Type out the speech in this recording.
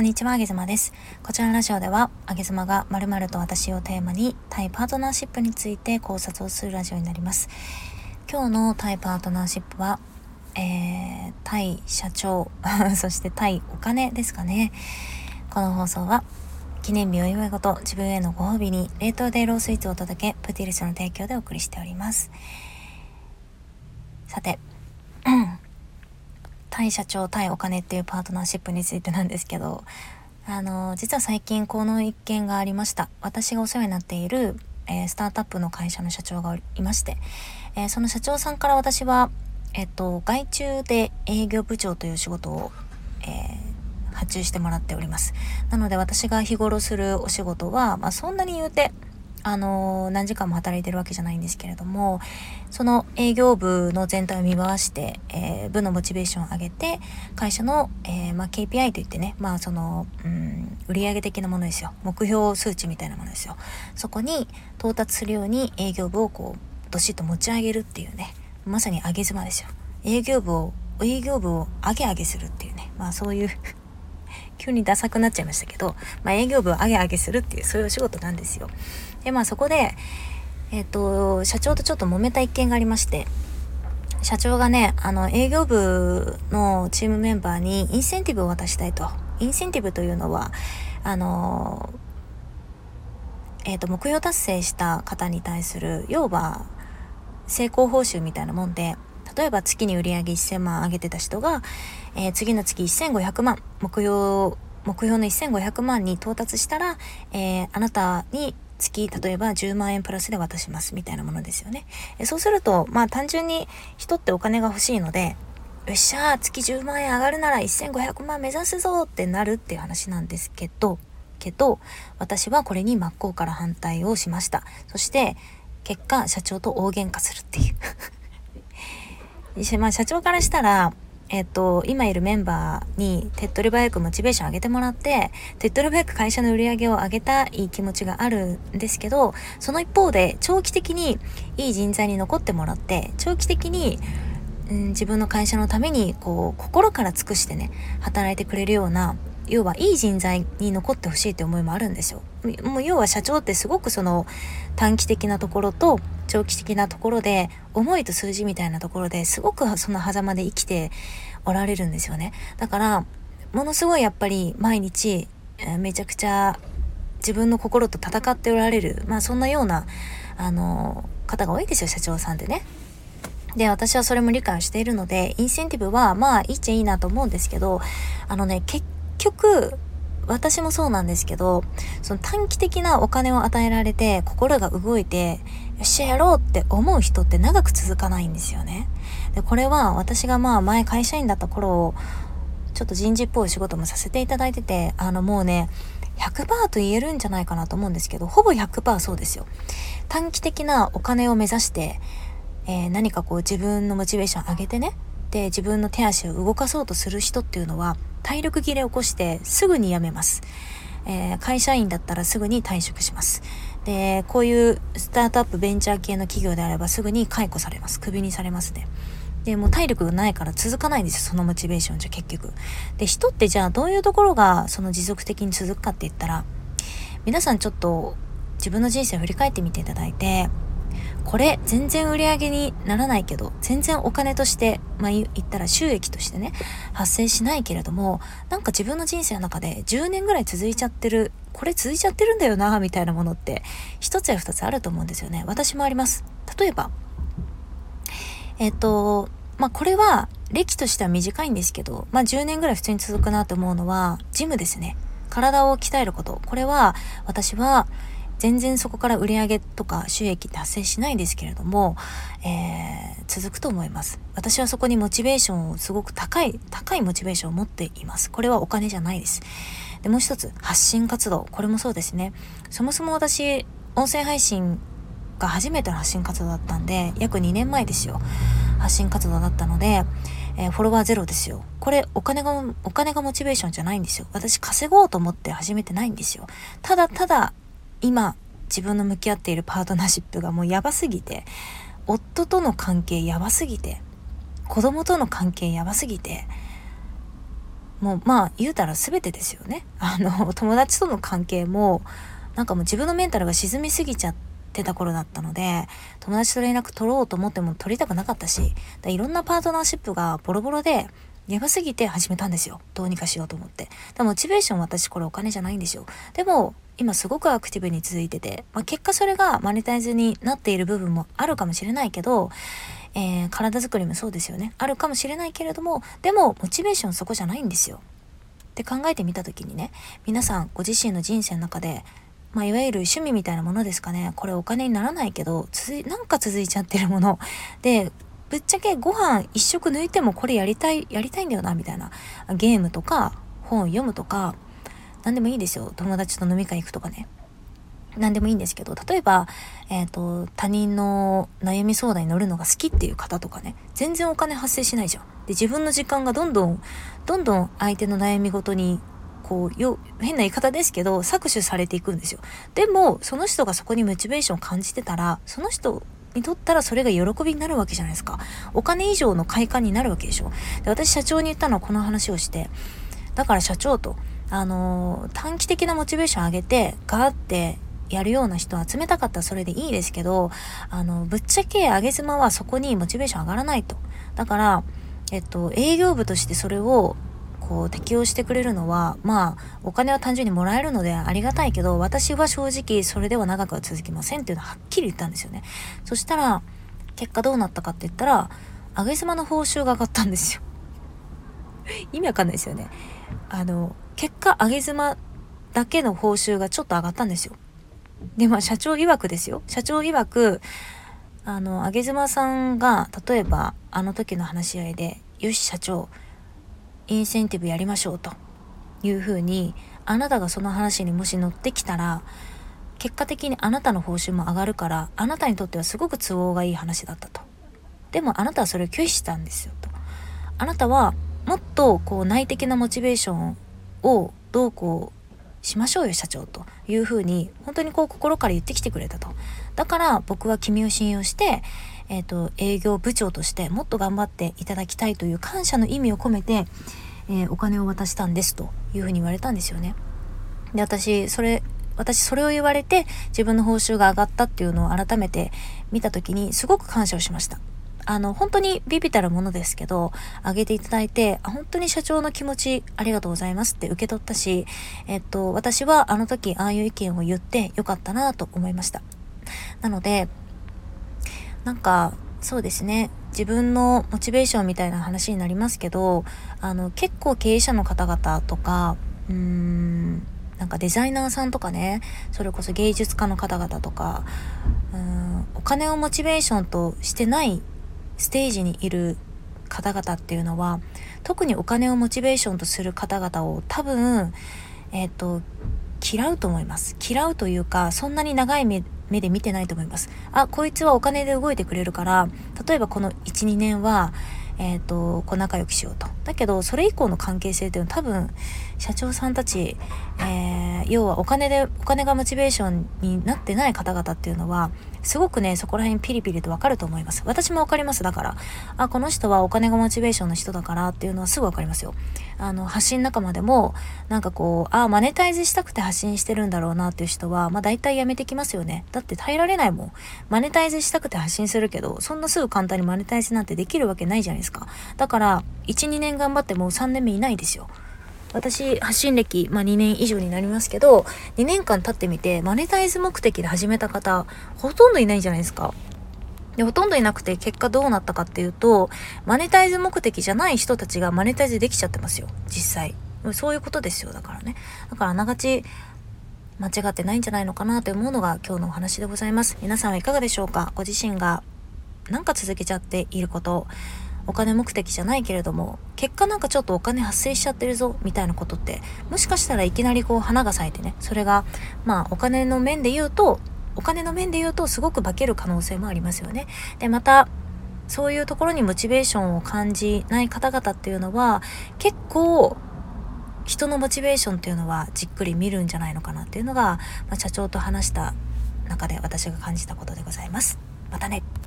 こんにちは、あげずまです。こちらのラジオでは、あげずまが〇〇と私をテーマに、対パートナーシップについて考察をするラジオになります。今日の対パートナーシップは、えー、対社長、そして対お金ですかね。この放送は、記念日お祝い事、自分へのご褒美に、冷凍でロースイーツをお届け、プティリスの提供でお送りしております。さて、対社長対お金っていうパートナーシップについてなんですけどあの実は最近この一件がありました。私がお世話になっている、えー、スタートアップの会社の社長がいまして、えー、その社長さんから私はえっと外注で営業部長という仕事を、えー、発注してもらっております。なので私が日頃するお仕事は、まあ、そんなに言うてあの何時間も働いてるわけじゃないんですけれどもその営業部の全体を見回して、えー、部のモチベーションを上げて会社の、えー、まあ、KPI といってねまあその、うん、売上的なものですよ。目標数値みたいなものですよ。そこに到達するように営業部をこうどしっと持ち上げるっていうねまさに上げ妻ですよ。営業部を営業部を上げ上げするっていうねまあそういう急にダサくなっちゃいましたけど、まあ、営業部を上げ上げするっていうそういうお仕事なんですよ。でまあそこで、えっ、ー、と社長とちょっと揉めた一件がありまして社長がねあの営業部のチームメンバーにインセンティブを渡したいと。インセンティブというのはあのえー、と目標達成した方に対する要は成功報酬みたいなもんで例えば月に売上1000万上げてた人が、えー、次の月1500万目標目標の1500万に到達したら、えー、あなたに月例えば10万円プラスで渡しますみたいなものですよね。えそうするとまあ単純に人ってお金が欲しいのでよっしゃ月10万円上がるなら1500万目指すぞってなるっていう話なんですけどけど私はこれに真っ向から反対をしましたそして結果社長と大喧嘩するっていうまあ、社長からしたら、えっと、今いるメンバーに手っ取り早くモチベーション上げてもらって、手っ取り早く会社の売り上げを上げたい気持ちがあるんですけど、その一方で長期的にいい人材に残ってもらって、長期的に、うん、自分の会社のためにこう心から尽くしてね働いてくれるような要はいい人材に残ってほしいって思いもあるんですよ。もう要は社長ってすごくその短期的なところと長期的なところで思いと数字みたいなところですごくその狭間で生きておられるんですよね。だからものすごいやっぱり毎日めちゃくちゃ自分の心と戦っておられるまあそんなようなあの方が多いですよ社長さんってね。で、私はそれも理解しているので、インセンティブはまあいいっちゃいいなと思うんですけど、あのね、結局、私もそうなんですけど、その短期的なお金を与えられて心が動いて、よっしゃやろうって思う人って長く続かないんですよね。で、これは私がまあ前会社員だった頃、ちょっと人事っぽい仕事もさせていただいてて、あのもうね、100%と言えるんじゃないかなと思うんですけど、ほぼ100%そうですよ。短期的なお金を目指して、えー、何かこう自分のモチベーション上げてね、で自分の手足を動かそうとする人っていうのは体力切れを起こしてすぐに辞めます。えー、会社員だったらすぐに退職します。で、こういうスタートアップベンチャー系の企業であればすぐに解雇されます。クビにされますね。で、もう体力がないから続かないんですよ、そのモチベーションじゃ結局。で、人ってじゃあどういうところがその持続的に続くかって言ったら、皆さんちょっと自分の人生を振り返ってみていただいて、これ全然売り上げにならないけど全然お金としてまあ言ったら収益としてね発生しないけれどもなんか自分の人生の中で10年ぐらい続いちゃってるこれ続いちゃってるんだよなみたいなものって一つや二つあると思うんですよね。私もあります。例えばえっとまあこれは歴としては短いんですけどまあ10年ぐらい普通に続くなと思うのはジムですね。体を鍛えること。これは私は全然そこから売り上げとか収益って発生しないですけれども、えー、続くと思います。私はそこにモチベーションをすごく高い、高いモチベーションを持っています。これはお金じゃないです。で、もう一つ、発信活動。これもそうですね。そもそも私、音声配信が初めての発信活動だったんで、約2年前ですよ。発信活動だったので、えー、フォロワーゼロですよ。これ、お金が、お金がモチベーションじゃないんですよ。私稼ごうと思って始めてないんですよ。ただただ今自分の向き合っているパートナーシップがもうやばすぎて夫との関係やばすぎて子供との関係やばすぎてもうまあ言うたら全てですよね。あの友達との関係もなんかもう自分のメンタルが沈みすぎちゃってた頃だったので友達と連絡取ろうと思っても取りたくなかったしだいろんなパートナーシップがボロボロでやばすぎて始めたんですよ。どうにかしようと思って。でモチベーション私これお金じゃないんですよ。でも今すごくアクティブに続いてて、まあ、結果それがマネタイズになっている部分もあるかもしれないけどえー、体づくりもそうですよね。あるかもしれないけれどもでもモチベーションそこじゃないんですよ。って考えてみた時にね皆さんご自身の人生の中でまあ、いわゆる趣味みたいなものですかね。これお金にならないけど続なんか続いちゃってるもの。でぶっちゃけご飯一食抜いてもこれやりたいやりたいんだよなみたいな。ゲームとか本読むとか何でもいいですよ友達と飲み会行くとかね何でもいいんですけど例えば、えーと、他人の悩み相談に乗るのが好きっていう方とかね全然お金発生しないじゃん。で自分の時間がどんどんどんどん相手の悩み事にこうよ変な言い方ですけど搾取されていくんですよ。でもその人がそこにモチベーションを感じてたらその人にとったらそれが喜びになるわけじゃないですか。お金以上の快感になるわけでしょ。で私社長に言ったのはこの話をしてだから社長とあの、短期的なモチベーション上げてガーってやるような人を集めたかったらそれでいいですけど、あの、ぶっちゃけ上げ妻はそこにモチベーション上がらないと。だから、えっと、営業部としてそれをこう適用してくれるのはまあお金は単純にもらえるのでありがたいけど私は正直それでは長くは続きませんっていうのははっきり言ったんですよね。そしたら結果どうなったかって言ったら上げ妻の報酬が上がったんですよ。意味わかんないですよね。あの結果上げ妻だけの報酬がちょっと上がったんですよでまあ社長曰くですよ社長曰くあの上妻さんが例えばあの時の話し合いで「よし社長インセンティブやりましょう」というふうにあなたがその話にもし乗ってきたら結果的にあなたの報酬も上がるからあなたにとってはすごく都合がいい話だったと。でもあなたはそれを拒否したんですよと。あなたはもっとこう内的なモチベーションをどうこうしましょうよ社長というふうに本当にこう心から言ってきてくれたと。だから僕は君を信用して、えーと、営業部長としてもっと頑張っていただきたいという感謝の意味を込めて、えー、お金を渡したんですというふうに言われたんですよね。で私それ私それを言われて自分の報酬が上がったっていうのを改めて見た時にすごく感謝をしました。あの、本当にビビたるものですけど、あげていただいて、本当に社長の気持ちありがとうございますって受け取ったし、えっと、私はあの時ああいう意見を言ってよかったなと思いました。なので、なんか、そうですね。自分のモチベーションみたいな話になりますけど、あの、結構経営者の方々とか、うーん、なんかデザイナーさんとかね、それこそ芸術家の方々とか、うーん、お金をモチベーションとしてないステージにいる方々っていうのは特にお金をモチベーションとする方々を多分えっ、ー、と嫌うと思います。嫌うというかそんなに長い目で見てないと思います。あこいつはお金で動いてくれるから例えばこの12年はえっ、ー、とこう仲良くしようと。だけどそれ以降の関係性っていうのは多分社長さんたち、えー、要はお金でお金がモチベーションになってない方々っていうのはすごくね、そこら辺ピリピリとわかると思います。私もわかります。だから、あ、この人はお金がモチベーションの人だからっていうのはすぐわかりますよ。あの、発信仲間でも、なんかこう、あ、マネタイズしたくて発信してるんだろうなっていう人は、まあ大体やめてきますよね。だって耐えられないもん。マネタイズしたくて発信するけど、そんなすぐ簡単にマネタイズなんてできるわけないじゃないですか。だから、1、2年頑張ってもう3年目いないですよ。私発信歴、まあ、2年以上になりますけど2年間経ってみてマネタイズ目的で始めた方ほとんどいないじゃないですか。でほとんどいなくて結果どうなったかっていうとマネタイズ目的じゃない人たちがマネタイズできちゃってますよ実際。そういうことですよだからね。だからあながち間違ってないんじゃないのかなと思うのが今日のお話でございます。皆さんはいかがでしょうか？ご自身が何か続けちゃっていること。お金目的じゃないけれども結果なんかちょっとお金発生しちゃってるぞみたいなことってもしかしたらいきなりこう花が咲いてねそれがまあお金の面で言うとお金の面で言うとすごく化ける可能性もありますよね。でまたそういうところにモチベーションを感じない方々っていうのは結構人のモチベーションっていうのはじっくり見るんじゃないのかなっていうのが、まあ、社長と話した中で私が感じたことでございます。またね。